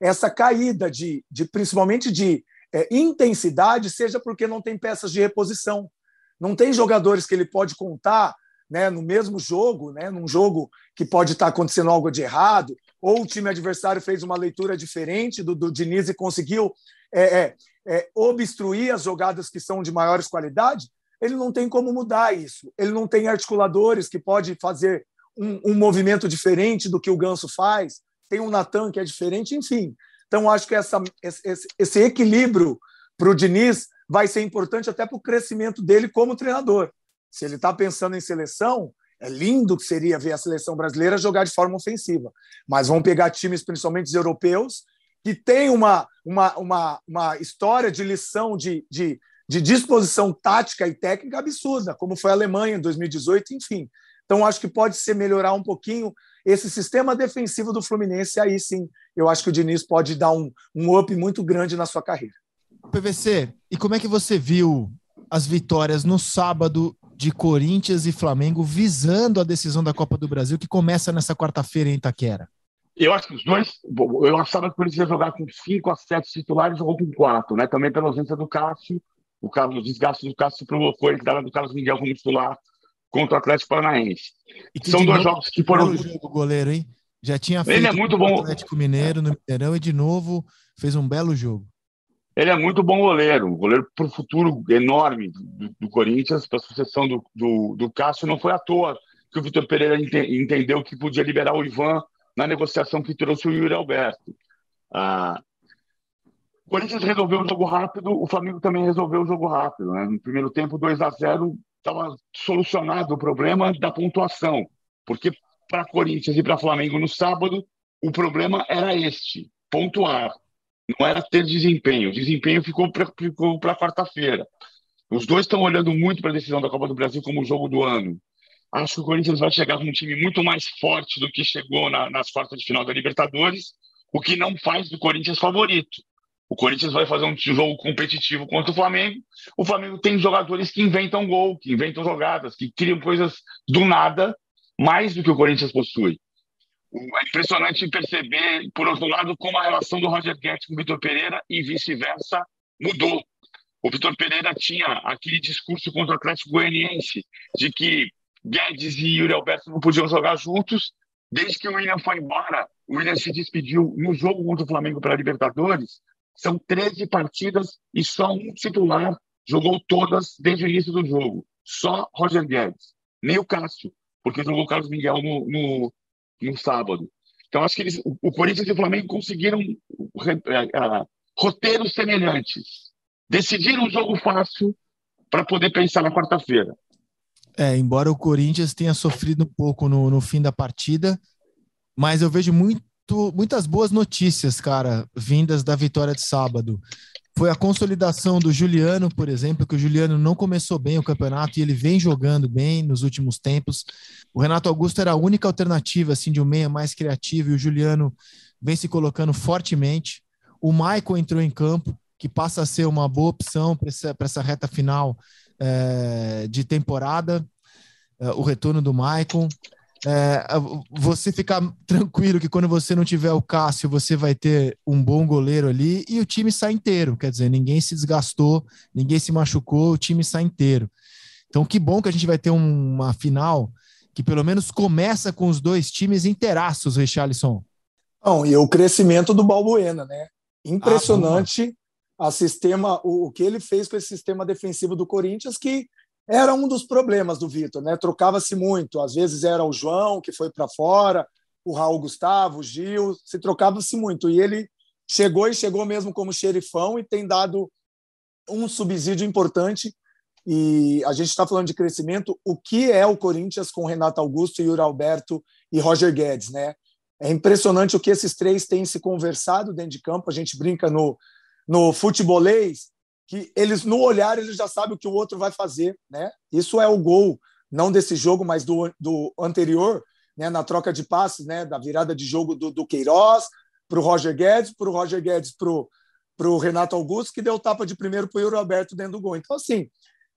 essa caída de, de principalmente de é, intensidade seja porque não tem peças de reposição. Não tem jogadores que ele pode contar né, no mesmo jogo, né, num jogo que pode estar acontecendo algo de errado, ou o time adversário fez uma leitura diferente do, do Diniz e conseguiu é, é, é, obstruir as jogadas que são de maiores qualidade, ele não tem como mudar isso. Ele não tem articuladores que pode fazer um, um movimento diferente do que o Ganso faz. Tem um Natan que é diferente, enfim. Então, acho que essa, esse, esse equilíbrio para o Diniz vai ser importante até para o crescimento dele como treinador. Se ele está pensando em seleção, é lindo que seria ver a seleção brasileira jogar de forma ofensiva. Mas vão pegar times, principalmente os europeus, que têm uma, uma, uma, uma história de lição de, de, de disposição tática e técnica absurda, como foi a Alemanha em 2018, enfim. Então, acho que pode ser melhorar um pouquinho esse sistema defensivo do Fluminense. Aí sim, eu acho que o Diniz pode dar um, um up muito grande na sua carreira. PVC, e como é que você viu as vitórias no sábado de Corinthians e Flamengo visando a decisão da Copa do Brasil que começa nessa quarta-feira em Itaquera? Eu acho que os dois. Eu achava que o Corinthians ia jogar com 5 a 7 titulares jogou com 4, né? Também pela ausência do Cássio. O, Carlos, o desgaste do Cássio provocou a entrada do Carlos Miguel como titular contra o Atlético Paranaense. São dois jogos que foram. O goleiro, hein? Já tinha feito Ele é muito bom. Atlético Mineiro no Mineirão e de novo fez um belo jogo. Ele é muito bom goleiro, um goleiro para o futuro enorme do, do Corinthians, para a sucessão do, do, do Cássio. Não foi à toa que o Vitor Pereira ente, entendeu que podia liberar o Ivan na negociação que trouxe o Yuri Alberto. Ah, o Corinthians resolveu o jogo rápido, o Flamengo também resolveu o jogo rápido. Né? No primeiro tempo, 2 a 0 estava solucionado o problema da pontuação, porque para Corinthians e para Flamengo no sábado, o problema era este: pontuar. Não era ter desempenho. O desempenho ficou para quarta-feira. Os dois estão olhando muito para a decisão da Copa do Brasil como o jogo do ano. Acho que o Corinthians vai chegar com um time muito mais forte do que chegou na, nas quartas de final da Libertadores, o que não faz do Corinthians favorito. O Corinthians vai fazer um jogo competitivo contra o Flamengo. O Flamengo tem jogadores que inventam gol, que inventam jogadas, que criam coisas do nada, mais do que o Corinthians possui. É impressionante perceber, por outro lado, como a relação do Roger Guedes com o Vitor Pereira e vice-versa mudou. o Vitor Pereira tinha aquele discurso contra o Atlético Goianiense de que Guedes e Yuri Alberto não podiam jogar juntos. Desde que o William foi embora, o William se despediu no jogo contra o Flamengo para a Libertadores. São 13 partidas e só um titular jogou todas desde o início do jogo. Só Roger Guedes. Nem o Cássio, porque jogou o Carlos Miguel no, no, no sábado. Então, acho que eles, o, Corinthians e o Flamengo conseguiram uh, roteiros semelhantes. Decidiram um jogo fácil para poder pensar na quarta-feira. É, embora o Corinthians tenha sofrido um pouco no, no fim da partida, mas eu vejo muito, muitas boas notícias, cara, vindas da vitória de sábado. Foi a consolidação do Juliano, por exemplo, que o Juliano não começou bem o campeonato e ele vem jogando bem nos últimos tempos. O Renato Augusto era a única alternativa assim de um meia mais criativo e o Juliano vem se colocando fortemente. O Michael entrou em campo, que passa a ser uma boa opção para essa, essa reta final é, de temporada, é, o retorno do Maicon. É, você ficar tranquilo que quando você não tiver o Cássio, você vai ter um bom goleiro ali e o time sai inteiro. Quer dizer, ninguém se desgastou, ninguém se machucou, o time sai inteiro. Então, que bom que a gente vai ter uma final que pelo menos começa com os dois times inteiraços, Richarlison. Não, e o crescimento do Balbuena, né? Impressionante ah, a sistema, o, o que ele fez com esse sistema defensivo do Corinthians, que era um dos problemas do Vitor, né? Trocava-se muito. Às vezes era o João que foi para fora, o Raul Gustavo, o Gil, se trocava-se muito. E ele chegou e chegou mesmo como xerifão e tem dado um subsídio importante. E a gente está falando de crescimento. O que é o Corinthians com Renato Augusto, Yuri Alberto e Roger Guedes, né? É impressionante o que esses três têm se conversado dentro de campo. A gente brinca no, no futebolês que eles no olhar eles já sabem o que o outro vai fazer, né? Isso é o gol não desse jogo, mas do, do anterior, né? Na troca de passes, né? Da virada de jogo do, do Queiroz para o Roger Guedes, para o Roger Guedes para o Renato Augusto, que deu tapa de primeiro para o Yuri Alberto dentro do gol. Então assim,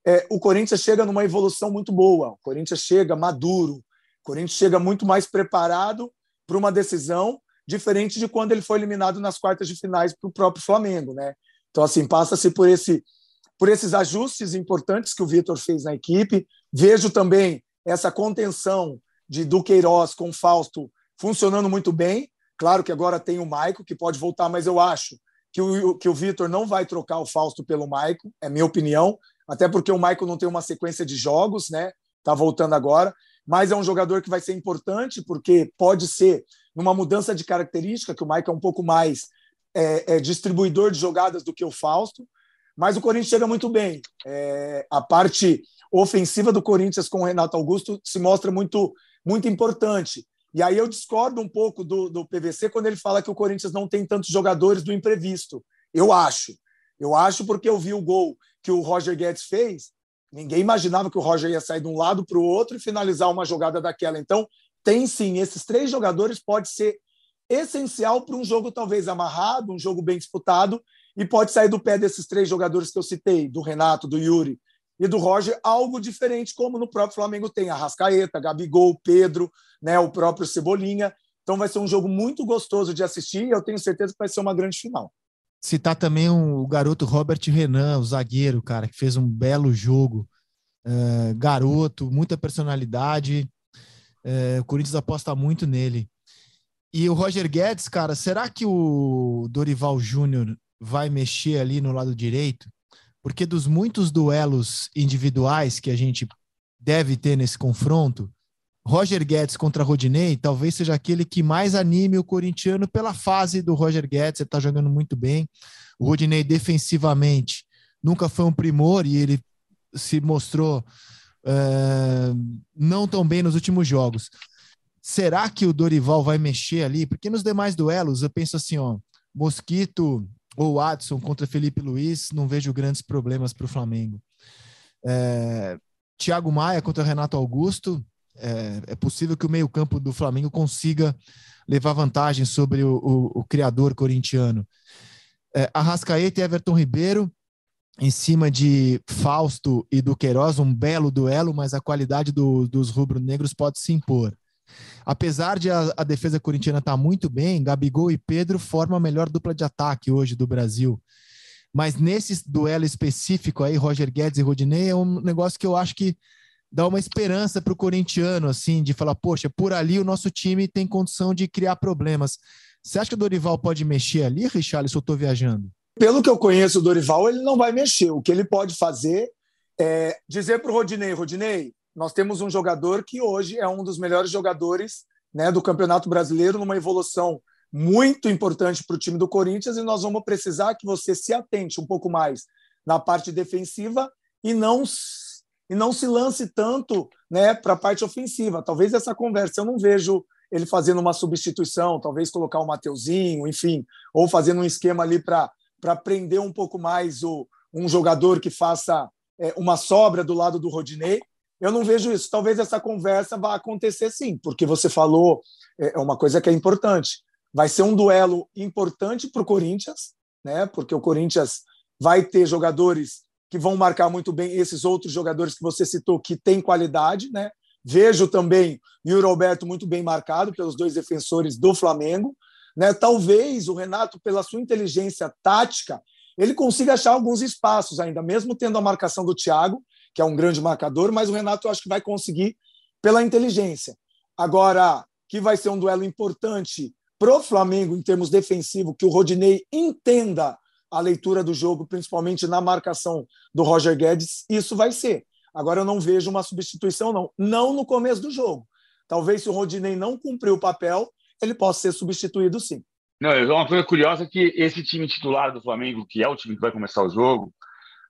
é, o Corinthians chega numa evolução muito boa. O Corinthians chega maduro. O Corinthians chega muito mais preparado para uma decisão diferente de quando ele foi eliminado nas quartas de finais para o próprio Flamengo, né? Então, assim, passa-se por, esse, por esses ajustes importantes que o Vitor fez na equipe. Vejo também essa contenção de Duqueiroz com Fausto funcionando muito bem. Claro que agora tem o Maico, que pode voltar, mas eu acho que o, que o Vitor não vai trocar o Fausto pelo Maico, é minha opinião, até porque o Maico não tem uma sequência de jogos, né? Tá voltando agora, mas é um jogador que vai ser importante porque pode ser numa mudança de característica, que o Maico é um pouco mais é, é, distribuidor de jogadas do que o Fausto, mas o Corinthians chega muito bem. É, a parte ofensiva do Corinthians com o Renato Augusto se mostra muito, muito importante. E aí eu discordo um pouco do, do PVC quando ele fala que o Corinthians não tem tantos jogadores do imprevisto. Eu acho. Eu acho porque eu vi o gol que o Roger Guedes fez. Ninguém imaginava que o Roger ia sair de um lado para o outro e finalizar uma jogada daquela. Então, tem sim, esses três jogadores pode ser essencial para um jogo talvez amarrado, um jogo bem disputado, e pode sair do pé desses três jogadores que eu citei, do Renato, do Yuri e do Roger, algo diferente, como no próprio Flamengo tem a Rascaeta, Gabigol, Pedro, né, o próprio Cebolinha. Então vai ser um jogo muito gostoso de assistir e eu tenho certeza que vai ser uma grande final. Citar também o garoto Robert Renan, o zagueiro, cara, que fez um belo jogo. Uh, garoto, muita personalidade. Uh, o Corinthians aposta muito nele. E o Roger Guedes, cara, será que o Dorival Júnior vai mexer ali no lado direito? Porque dos muitos duelos individuais que a gente deve ter nesse confronto, Roger Guedes contra Rodinei talvez seja aquele que mais anime o corintiano pela fase do Roger Guedes, ele está jogando muito bem. O Rodinei defensivamente nunca foi um primor e ele se mostrou uh, não tão bem nos últimos jogos. Será que o Dorival vai mexer ali? Porque nos demais duelos eu penso assim, ó, Mosquito ou Watson contra Felipe Luiz, não vejo grandes problemas para o Flamengo. É, Thiago Maia contra Renato Augusto, é, é possível que o meio-campo do Flamengo consiga levar vantagem sobre o, o, o criador corintiano. É, Arrascaeta e Everton Ribeiro, em cima de Fausto e do Queiroz, um belo duelo, mas a qualidade do, dos rubro-negros pode se impor. Apesar de a, a defesa corintiana estar tá muito bem, Gabigol e Pedro formam a melhor dupla de ataque hoje do Brasil. Mas nesse duelo específico aí, Roger Guedes e Rodinei, é um negócio que eu acho que dá uma esperança para o corintiano, assim, de falar, poxa, por ali o nosso time tem condição de criar problemas. Você acha que o Dorival pode mexer ali, Richarlison, eu estou viajando? Pelo que eu conheço o Dorival, ele não vai mexer. O que ele pode fazer é dizer para o Rodinei, Rodinei, nós temos um jogador que hoje é um dos melhores jogadores né, do Campeonato Brasileiro, numa evolução muito importante para o time do Corinthians, e nós vamos precisar que você se atente um pouco mais na parte defensiva e não e não se lance tanto né, para a parte ofensiva. Talvez essa conversa eu não vejo ele fazendo uma substituição, talvez colocar o Mateuzinho, enfim, ou fazendo um esquema ali para prender um pouco mais o, um jogador que faça é, uma sobra do lado do Rodinei. Eu não vejo isso. Talvez essa conversa vá acontecer sim, porque você falou é, é uma coisa que é importante. Vai ser um duelo importante para o Corinthians, né? Porque o Corinthians vai ter jogadores que vão marcar muito bem esses outros jogadores que você citou que têm qualidade, né? Vejo também o Roberto muito bem marcado pelos dois defensores do Flamengo, né? Talvez o Renato, pela sua inteligência tática, ele consiga achar alguns espaços ainda, mesmo tendo a marcação do Thiago, que é um grande marcador, mas o Renato eu acho que vai conseguir pela inteligência. Agora, que vai ser um duelo importante para o Flamengo em termos defensivos, que o Rodinei entenda a leitura do jogo, principalmente na marcação do Roger Guedes, isso vai ser. Agora eu não vejo uma substituição, não. Não no começo do jogo. Talvez se o Rodinei não cumprir o papel, ele possa ser substituído sim. Não, é uma coisa curiosa que esse time titular do Flamengo, que é o time que vai começar o jogo,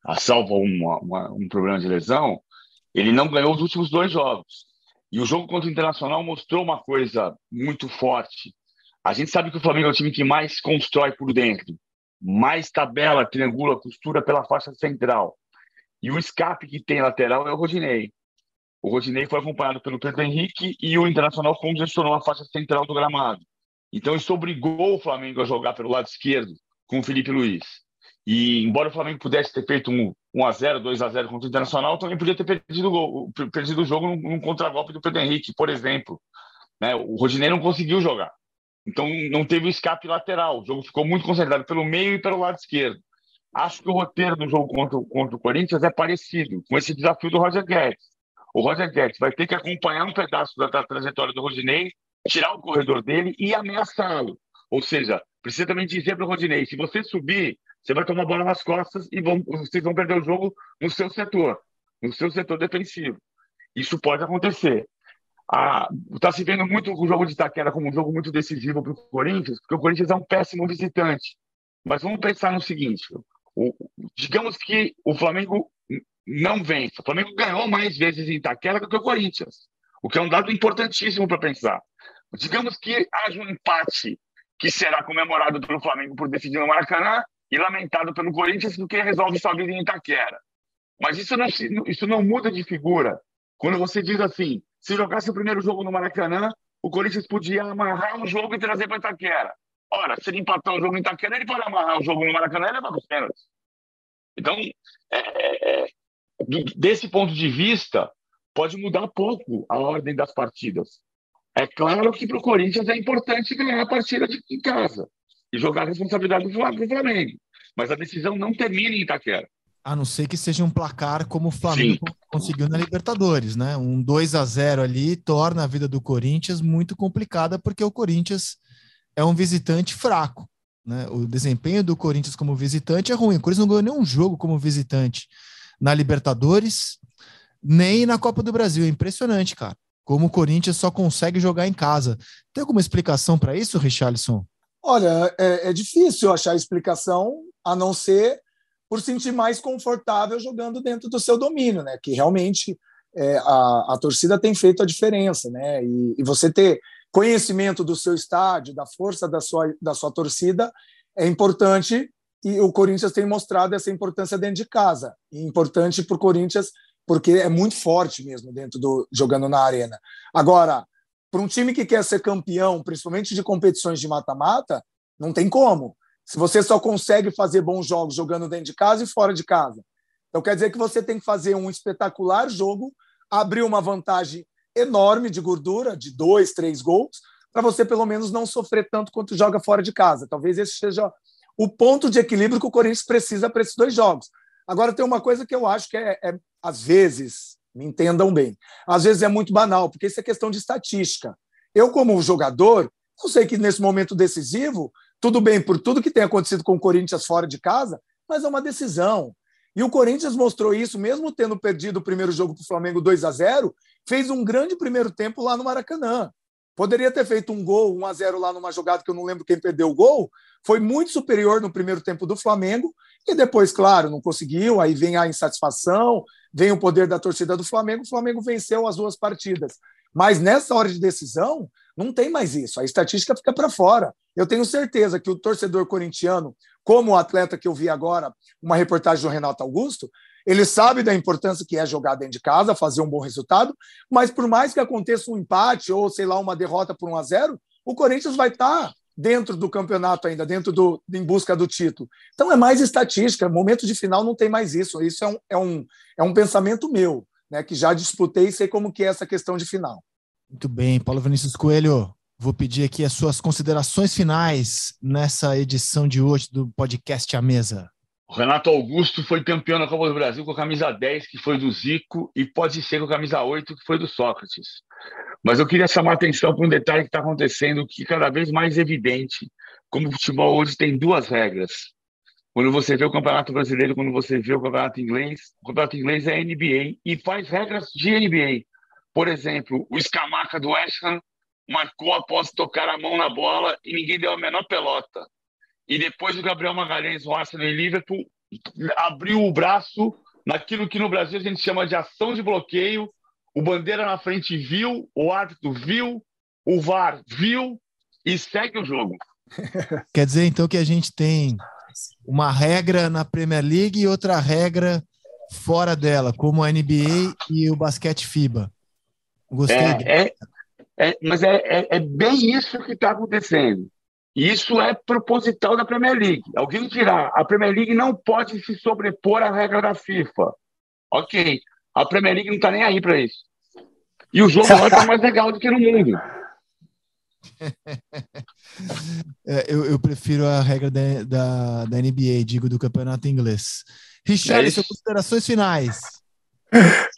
a salva uma, uma, um problema de lesão, ele não ganhou os últimos dois jogos. E o jogo contra o Internacional mostrou uma coisa muito forte a gente sabe que o Flamengo é o time que mais constrói por dentro, mais tabela, triangula, costura pela faixa central. E o escape que tem lateral é o Rodinei. O Rodinei foi acompanhado pelo Pedro Henrique e o Internacional congestionou a faixa central do gramado. Então isso obrigou o Flamengo a jogar pelo lado esquerdo com o Felipe Luiz. E embora o Flamengo pudesse ter feito um 1x0, 2x0 contra o Internacional, também podia ter perdido o, perdido o jogo num, num contragolpe do Pedro Henrique, por exemplo. Né? O Rodinei não conseguiu jogar. Então não teve o escape lateral. O jogo ficou muito concentrado pelo meio e pelo lado esquerdo. Acho que o roteiro do jogo contra, contra o Corinthians é parecido com esse desafio do Roger Guedes. O Roger Guedes vai ter que acompanhar um pedaço da, da trajetória do Rodinei, tirar o corredor dele e ameaçá-lo. Ou seja, precisa também dizer para o Rodinei: se você subir, você vai tomar bola nas costas e vão, vocês vão perder o jogo no seu setor, no seu setor defensivo. Isso pode acontecer está se vendo muito o jogo de Itaquera como um jogo muito decisivo para o Corinthians, porque o Corinthians é um péssimo visitante. Mas vamos pensar no seguinte: o, digamos que o Flamengo não vence. O Flamengo ganhou mais vezes em Itaquera do que o Corinthians, o que é um dado importantíssimo para pensar. Digamos que haja um empate que será comemorado pelo Flamengo por decidir no Maracanã e lamentado pelo Corinthians porque resolve sua vida em Itaquera. Mas isso não, isso não muda de figura. Quando você diz assim, se jogasse o primeiro jogo no Maracanã, o Corinthians podia amarrar um jogo e trazer para Itaquera. Ora, se ele empatar o jogo em Itaquera, ele pode amarrar o jogo no Maracanã e levar para os pênaltis. Então, é, é, é desse ponto de vista, pode mudar pouco a ordem das partidas. É claro que para o Corinthians é importante ganhar a partida de, em casa e jogar a responsabilidade do Flamengo. Mas a decisão não termina em Itaquera. A não ser que seja um placar como o Flamengo Sim. conseguiu na Libertadores, né? Um 2 a 0 ali torna a vida do Corinthians muito complicada, porque o Corinthians é um visitante fraco. Né? O desempenho do Corinthians como visitante é ruim. O Corinthians não ganhou nenhum jogo como visitante na Libertadores, nem na Copa do Brasil. É impressionante, cara. Como o Corinthians só consegue jogar em casa. Tem alguma explicação para isso, Richarlison? Olha, é, é difícil achar explicação, a não ser por sentir mais confortável jogando dentro do seu domínio, né? Que realmente é, a, a torcida tem feito a diferença, né? E, e, você ter conhecimento do seu estádio, da força da sua, da sua torcida, é importante e o Corinthians tem mostrado essa importância dentro de casa. E importante para o Corinthians porque é muito forte mesmo dentro do jogando na arena. Agora, para um time que quer ser campeão, principalmente de competições de mata-mata, não tem como se você só consegue fazer bons jogos jogando dentro de casa e fora de casa. Então quer dizer que você tem que fazer um espetacular jogo, abrir uma vantagem enorme de gordura, de dois, três gols, para você pelo menos não sofrer tanto quanto joga fora de casa. Talvez esse seja o ponto de equilíbrio que o Corinthians precisa para esses dois jogos. Agora, tem uma coisa que eu acho que é, é, às vezes, me entendam bem, às vezes é muito banal, porque isso é questão de estatística. Eu, como jogador, não sei que nesse momento decisivo, tudo bem, por tudo que tem acontecido com o Corinthians fora de casa, mas é uma decisão. E o Corinthians mostrou isso, mesmo tendo perdido o primeiro jogo para o Flamengo 2 a 0 fez um grande primeiro tempo lá no Maracanã. Poderia ter feito um gol, 1 a 0 lá numa jogada que eu não lembro quem perdeu o gol. Foi muito superior no primeiro tempo do Flamengo. E depois, claro, não conseguiu. Aí vem a insatisfação, vem o poder da torcida do Flamengo. O Flamengo venceu as duas partidas. Mas nessa hora de decisão, não tem mais isso. A estatística fica para fora. Eu tenho certeza que o torcedor corintiano, como o atleta que eu vi agora, uma reportagem do Renato Augusto, ele sabe da importância que é jogar dentro de casa, fazer um bom resultado, mas por mais que aconteça um empate ou, sei lá, uma derrota por 1 a 0 o Corinthians vai estar tá dentro do campeonato ainda, dentro do em busca do título. Então é mais estatística, momento de final não tem mais isso. Isso é um, é um, é um pensamento meu, né, que já disputei e sei como que é essa questão de final. Muito bem, Paulo Vinícius Coelho. Vou pedir aqui as suas considerações finais nessa edição de hoje do podcast A Mesa. O Renato Augusto foi campeão na Copa do Brasil com a camisa 10, que foi do Zico, e pode ser com a camisa 8, que foi do Sócrates. Mas eu queria chamar a atenção para um detalhe que está acontecendo, que cada vez mais evidente, como o futebol hoje tem duas regras. Quando você vê o Campeonato Brasileiro, quando você vê o Campeonato Inglês, o Campeonato Inglês é NBA e faz regras de NBA. Por exemplo, o Scamaca do West Ham marcou após tocar a mão na bola e ninguém deu a menor pelota. E depois o Gabriel Magalhães, o Arsenal e Liverpool, abriu o braço naquilo que no Brasil a gente chama de ação de bloqueio. O Bandeira na frente viu, o árbitro viu, o VAR viu e segue o jogo. Quer dizer, então, que a gente tem uma regra na Premier League e outra regra fora dela, como a NBA e o basquete FIBA. Gostei. É, é, é mas é, é, é, bem isso que está acontecendo. Isso é proposital da Premier League. Alguém dirá, a Premier League não pode se sobrepor à regra da FIFA. Ok, a Premier League não está nem aí para isso. E o jogo lá está mais legal do que no mundo. É, eu, eu, prefiro a regra da, da, da, NBA, digo, do campeonato inglês. Richard, é suas considerações finais.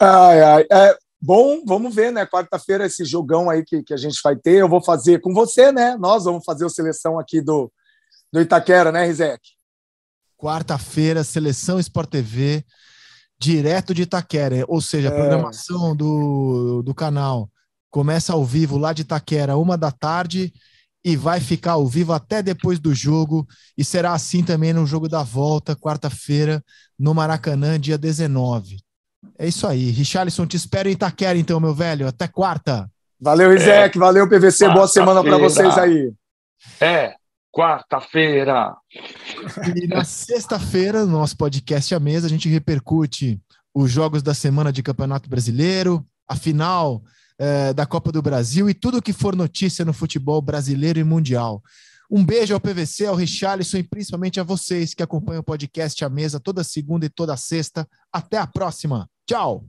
Ai, ai. É, Bom, vamos ver, né? Quarta-feira, esse jogão aí que, que a gente vai ter. Eu vou fazer com você, né? Nós vamos fazer a seleção aqui do, do Itaquera, né, Rizek? Quarta-feira, seleção Sport TV, direto de Itaquera. Ou seja, a é. programação do, do canal começa ao vivo lá de Itaquera, uma da tarde, e vai ficar ao vivo até depois do jogo. E será assim também no jogo da volta, quarta-feira, no Maracanã, dia 19. É isso aí. Richarlison, te espero em Itaquera, então, meu velho. Até quarta. Valeu, Isaac. É, valeu, PVC. Boa semana para vocês aí. É, quarta-feira. E na sexta-feira, no nosso podcast à mesa, a gente repercute os jogos da semana de Campeonato Brasileiro, a final é, da Copa do Brasil e tudo que for notícia no futebol brasileiro e mundial. Um beijo ao PVC, ao Richarlison e principalmente a vocês que acompanham o podcast à mesa toda segunda e toda sexta. Até a próxima! Tchau!